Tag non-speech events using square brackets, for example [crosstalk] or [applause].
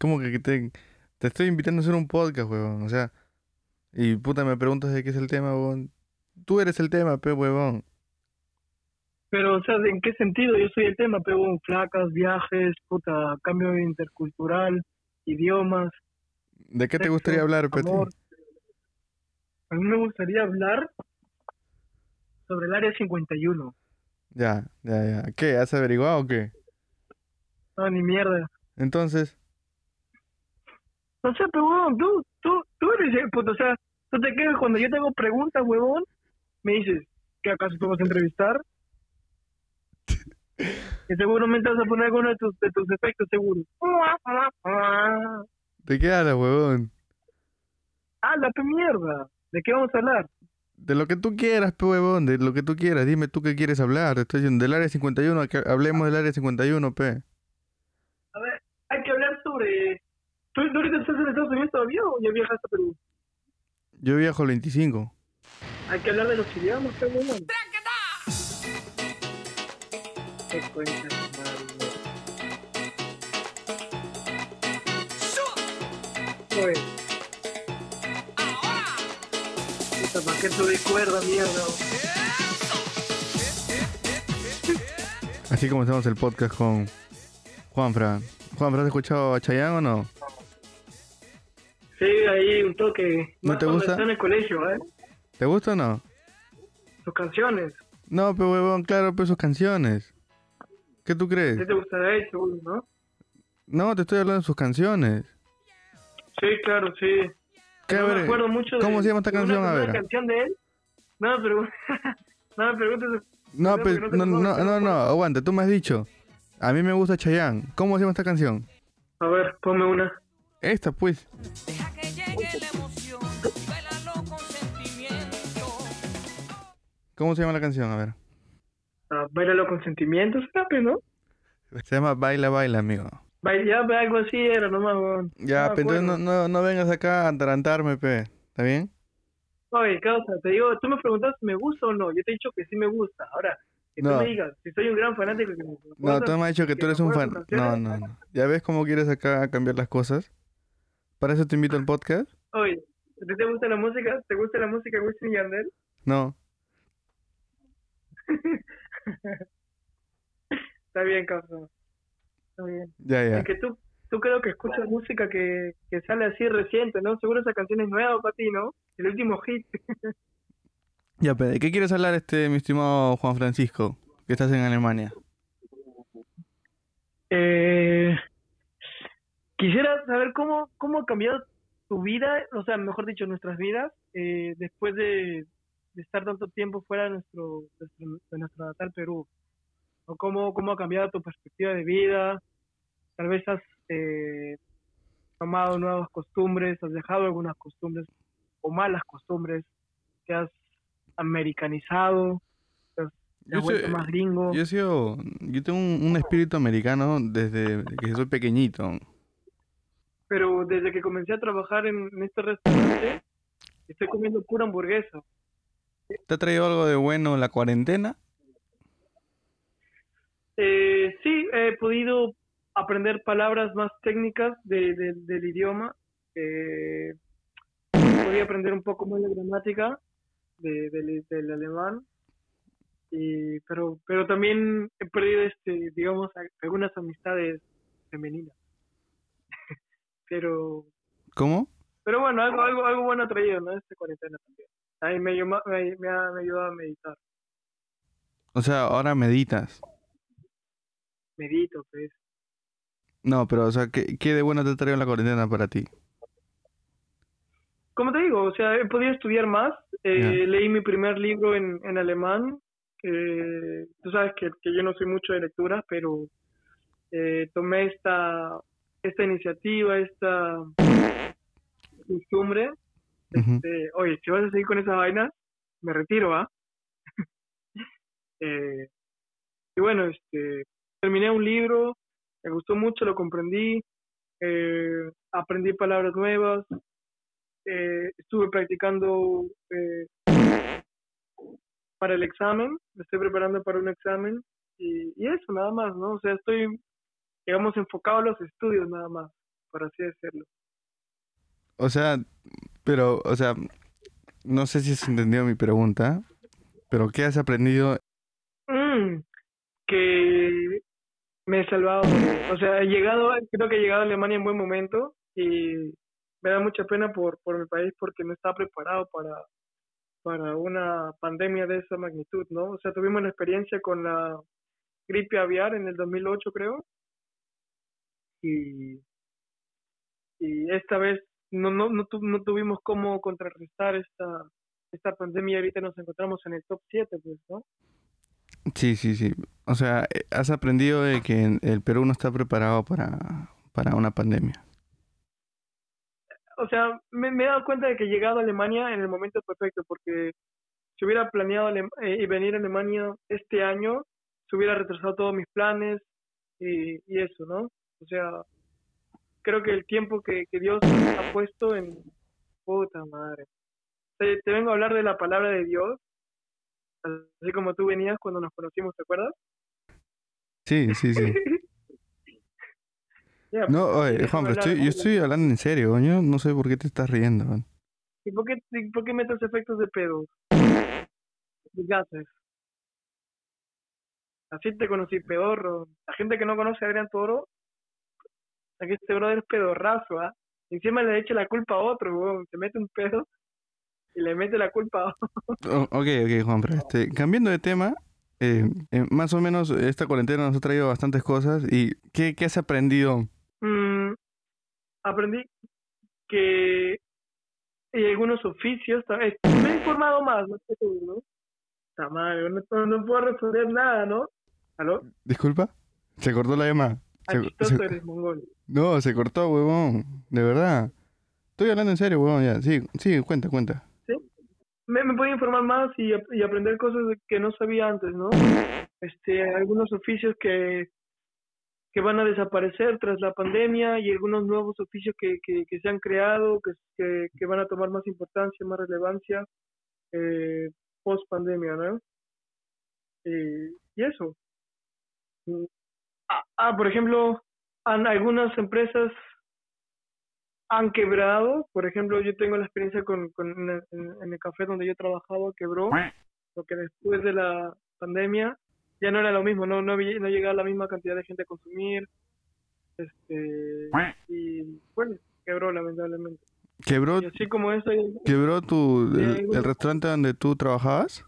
¿Cómo que te, te estoy invitando a hacer un podcast, huevón? O sea, y puta, me preguntas de qué es el tema, huevón. Tú eres el tema, pe, huevón. Pero, o sea, ¿en qué sentido? Yo soy el tema, pero flacas, viajes, puta, cambio intercultural, idiomas. ¿De qué te gustaría hablar, Peti? A mí me gustaría hablar sobre el área 51. Ya, ya, ya. ¿Qué? ¿Has averiguado o qué? No, ni mierda. Entonces. No sé, pero huevón, tú, tú, tú eres el puto, o sea, tú te quedas cuando yo tengo preguntas, huevón, me dices, ¿qué acaso te vas a entrevistar? [laughs] que seguramente vas a poner alguno de tus, de tus efectos, seguro. ¿De qué hablas, huevón? Habla, qué mierda. ¿De qué vamos a hablar? De lo que tú quieras, pe huevón, de lo que tú quieras. Dime tú qué quieres hablar. estoy diciendo del área 51, que hablemos del área 51, pe. A ver, hay que hablar sobre... ¿Tú, ahorita estás en Estados Unidos todavía o ya viajaste a Perú? Yo viajo el 25. Hay que hablar de los idiomas, pe huevón. ¿Qué cuentas, Pues... ¿Para qué subí cuerda, mierda? Así comenzamos el podcast con Juanfra. Juanfra, ¿has escuchado a Chayanne o no? Sí, ahí un toque. ¿No te gusta? Está en el colegio, ¿eh? ¿Te gusta o no? Sus canciones. No, pero huevón, claro, pero sus canciones. ¿Qué tú crees? ¿Qué te gusta de él, seguro, no? No, te estoy hablando de sus canciones. Sí, claro, sí. ¿Qué, no me acuerdo mucho de ¿Cómo se llama esta de canción? una, A de ver. canción de él? No, pero... [laughs] no me preguntes... No, pero, porque no, no no, no, aguanta, tú me has dicho. A mí me gusta Chayanne. ¿Cómo se llama esta canción? A ver, ponme una. Esta, pues. Deja que llegue la emoción y bailalo con sentimiento. ¿Cómo se llama la canción? A ver. Ah, Bailalo con sentimientos, papi, ¿no? Se llama Baila, Baila, amigo. Baila, algo así era nomás, weón. Ya, me pero entonces no, no, no vengas acá a atarantarme, pe. ¿Está bien? Oye, causa, te digo, tú me preguntas si me gusta o no. Yo te he dicho que sí me gusta. Ahora, que No. tú me digas si soy un gran fanático que me No, gusta, tú me has dicho que tú me eres un fan. No, no, no. ¿Ya ves cómo quieres acá cambiar las cosas? ¿Para eso te invito al podcast? Oye, ¿a ti te gusta la música? ¿Te gusta la música de Wisin y Yandel? No. [laughs] Está bien, causa. Está bien. Ya, ya. Es que tú, tú creo que escuchas música que, que sale así reciente, ¿no? Seguro esa canción es nueva para ti, ¿no? El último hit. [laughs] Ya, pe, ¿de qué quieres hablar, este, mi estimado Juan Francisco? Que estás en Alemania. Eh, quisiera saber cómo, cómo ha cambiado tu vida, o sea, mejor dicho, nuestras vidas, eh, después de, de estar tanto tiempo fuera de nuestro, de nuestro, natal Perú. O cómo, cómo ha cambiado tu perspectiva de vida. Tal vez has eh, tomado nuevas costumbres, has dejado algunas costumbres o malas costumbres, te has americanizado, te has, te has Yo vuelto soy- más gringo. Yo he sido, yo tengo un, un espíritu americano desde que soy pequeñito. Pero desde que comencé a trabajar en, en este restaurante, estoy comiendo pura hamburguesa. ¿Te ha traído algo de bueno la cuarentena? Eh, sí, he podido aprender palabras más técnicas de, de- del idioma. Eh, podía aprender un poco más la gramática de- del, alemán. Y, pero, pero también he perdido, este, digamos, algunas amistades femeninas. Pero, ¿Cómo? pero bueno, algo, algo, algo bueno ha traído, ¿no? Esta cuarentena también. Ahí me, me, me ha, me ayudado a meditar. O sea, ahora meditas. Medito, pues. No, pero, o sea, ¿qué, qué de bueno te ha traído la cuarentena para ti? Como te digo, o sea, he podido estudiar más. Eh. Leí mi primer libro en, en alemán. tú sabes que, que yo no soy mucho de lectura, pero eh, tomé esta, esta iniciativa, esta costumbre. De, Oye, si vas a seguir con esa vaina, me retiro, ¿ah? [laughs] Eh, y bueno, este, terminé un libro, me gustó mucho, lo comprendí, eh, aprendí palabras nuevas, eh, estuve practicando eh, para el examen, me estoy preparando para un examen y, y eso nada más, ¿no? O sea, estoy, digamos, enfocado a los estudios nada más. por así decirlo. O sea, pero, o sea, no sé si has entendido mi pregunta, pero ¿qué has aprendido? Mm, que me he salvado, o sea, he llegado, creo que he llegado a Alemania en buen momento y me da mucha pena por, por mi país porque no estaba preparado para, para una pandemia de esa magnitud, ¿no? O sea, tuvimos una experiencia con la gripe aviar en el 2008, creo, y, y esta vez no, no, no, tu- no tuvimos cómo contrarrestar esta, esta pandemia y ahorita nos encontramos en el top 7, pues, ¿no? Sí, sí, sí. O sea, has aprendido de que el Perú no está preparado para, para una pandemia. O sea, me, me he dado cuenta de que he llegado a Alemania en el momento perfecto, porque si hubiera planeado eh, y venir a Alemania este año, se hubiera retrasado todos mis planes y, y eso, ¿no? O sea, creo que el tiempo que, que Dios ha puesto en... Puta madre. Te, te vengo a hablar de la palabra de Dios, así como tú venías cuando nos conocimos, ¿te acuerdas? Sí, sí, sí. [laughs] No, pues, oye, Juan, pero estoy, yo estoy hablando en serio, coño. No sé por qué te estás riendo. man. ¿Y por qué, y por qué metes efectos de pedo? De gases. Así te conocí, pedorro. La gente que no conoce a Adrián Toro, aquí este brother es pedorrazo, ¿ah? Encima le echa la culpa a otro, weón. Se mete un pedo y le mete la culpa a otro. O- ok, ok, Juan, pero este, cambiando de tema, eh, eh, más o menos esta cuarentena nos ha traído bastantes cosas. ¿Y qué, qué has aprendido? Mm, aprendí que hay algunos oficios, eh, me he informado más, no sé ¿no? Está mal, no, no, no puedo responder nada, ¿no? ¿Aló? ¿Disculpa? Se cortó la llamada. Se- chistoso se- eres, mongol. No, se cortó, huevón. De verdad. Estoy hablando en serio, huevón, ya. Sí, sí, cuenta, cuenta. me, me puede informar más y, y aprender cosas que no sabía antes, ¿no? Este, algunos oficios que, que van a desaparecer tras la pandemia y algunos nuevos oficios que, que, que se han creado, que, que, que van a tomar más importancia, más relevancia eh, post pandemia, ¿no? Eh, y eso. Ah, por ejemplo, han, algunas empresas han quebrado. Por ejemplo, yo tengo la experiencia con, con en, el- en el café donde yo trabajaba, quebró, porque después de la pandemia ya no era lo mismo, no no, había- no llegaba la misma cantidad de gente a consumir. Este, y bueno, quebró lamentablemente. ¿Quebró, Y así como eso, hay- quebró tu, el, el restaurante donde tú trabajabas?